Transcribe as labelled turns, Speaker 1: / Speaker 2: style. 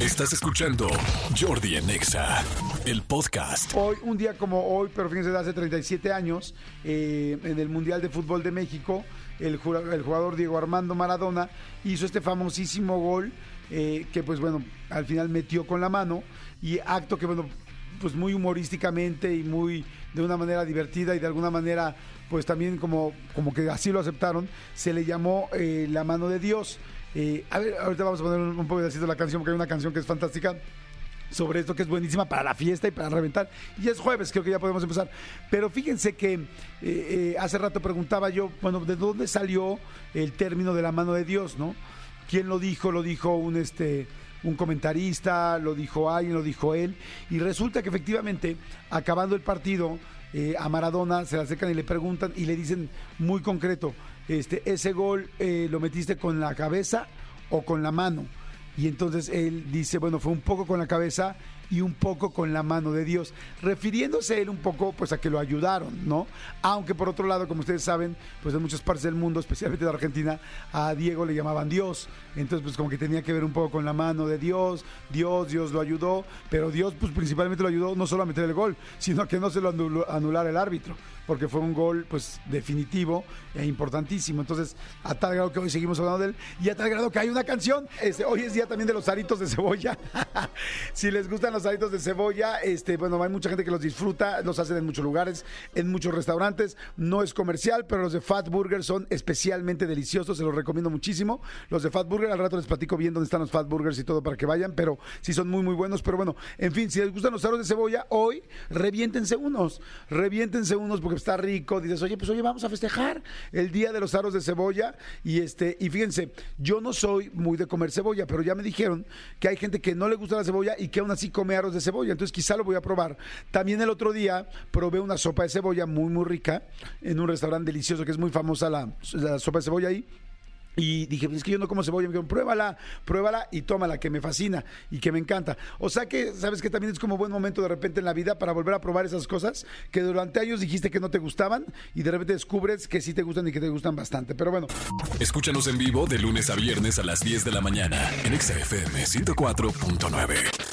Speaker 1: Estás escuchando Jordi en Exa, el podcast.
Speaker 2: Hoy, un día como hoy, pero fíjense, hace 37 años, eh, en el Mundial de Fútbol de México, el, el jugador Diego Armando Maradona hizo este famosísimo gol eh, que, pues bueno, al final metió con la mano y acto que, bueno, pues muy humorísticamente y muy de una manera divertida y de alguna manera, pues también como, como que así lo aceptaron, se le llamó eh, la mano de Dios. A ver, ahorita vamos a poner un, un pedacito de la canción porque hay una canción que es fantástica sobre esto que es buenísima para la fiesta y para reventar. Y es jueves, creo que ya podemos empezar. Pero fíjense que eh, eh, hace rato preguntaba yo, bueno, ¿de dónde salió el término de la mano de Dios, no? ¿Quién lo dijo? Lo dijo un este un comentarista, lo dijo alguien, lo dijo él. Y resulta que efectivamente, acabando el partido, eh, a Maradona se le acercan y le preguntan y le dicen muy concreto, este, ese gol eh, lo metiste con la cabeza o con la mano. Y entonces él dice, bueno, fue un poco con la cabeza y un poco con la mano de Dios, refiriéndose él un poco pues a que lo ayudaron, ¿no? Aunque por otro lado, como ustedes saben, pues en muchas partes del mundo, especialmente de Argentina, a Diego le llamaban Dios. Entonces pues como que tenía que ver un poco con la mano de Dios, Dios, Dios lo ayudó, pero Dios pues principalmente lo ayudó no solo a meter el gol, sino a que no se lo anulara el árbitro, porque fue un gol pues definitivo e importantísimo. Entonces, a tal grado que hoy seguimos hablando de él y a tal grado que hay una canción, este, hoy es día también de los aritos de cebolla. si les gustan los aritos de cebolla, este, bueno, hay mucha gente que los disfruta, los hacen en muchos lugares, en muchos restaurantes, no es comercial, pero los de Fat Burger son especialmente deliciosos, se los recomiendo muchísimo. Los de Fat Burger, al rato les platico bien dónde están los Fat Burgers y todo para que vayan, pero sí son muy, muy buenos. Pero bueno, en fin, si les gustan los aros de cebolla, hoy reviéntense unos, reviéntense unos porque está rico. Dices, oye, pues oye, vamos a festejar el día de los aros de cebolla. Y este, y fíjense, yo no soy muy de comer cebolla, pero ya me dijeron que hay gente que no le gusta la cebolla y que aún así come aros de cebolla. Entonces quizá lo voy a probar. También el otro día probé una sopa de cebolla muy, muy rica en un restaurante delicioso que es muy famosa la, sopa de cebolla ahí. Y dije, "Pues es que yo no como cebolla. Me dijeron, pruébala, pruébala y tómala, que me fascina y que me encanta. O sea que, ¿sabes que También es como buen momento de repente en la vida para volver a probar esas cosas que durante años dijiste que no te gustaban y de repente descubres que sí te gustan y que te gustan bastante. Pero bueno,
Speaker 1: Escúchanos en vivo de lunes a viernes a las 10 de la mañana en Exa FM 104.9.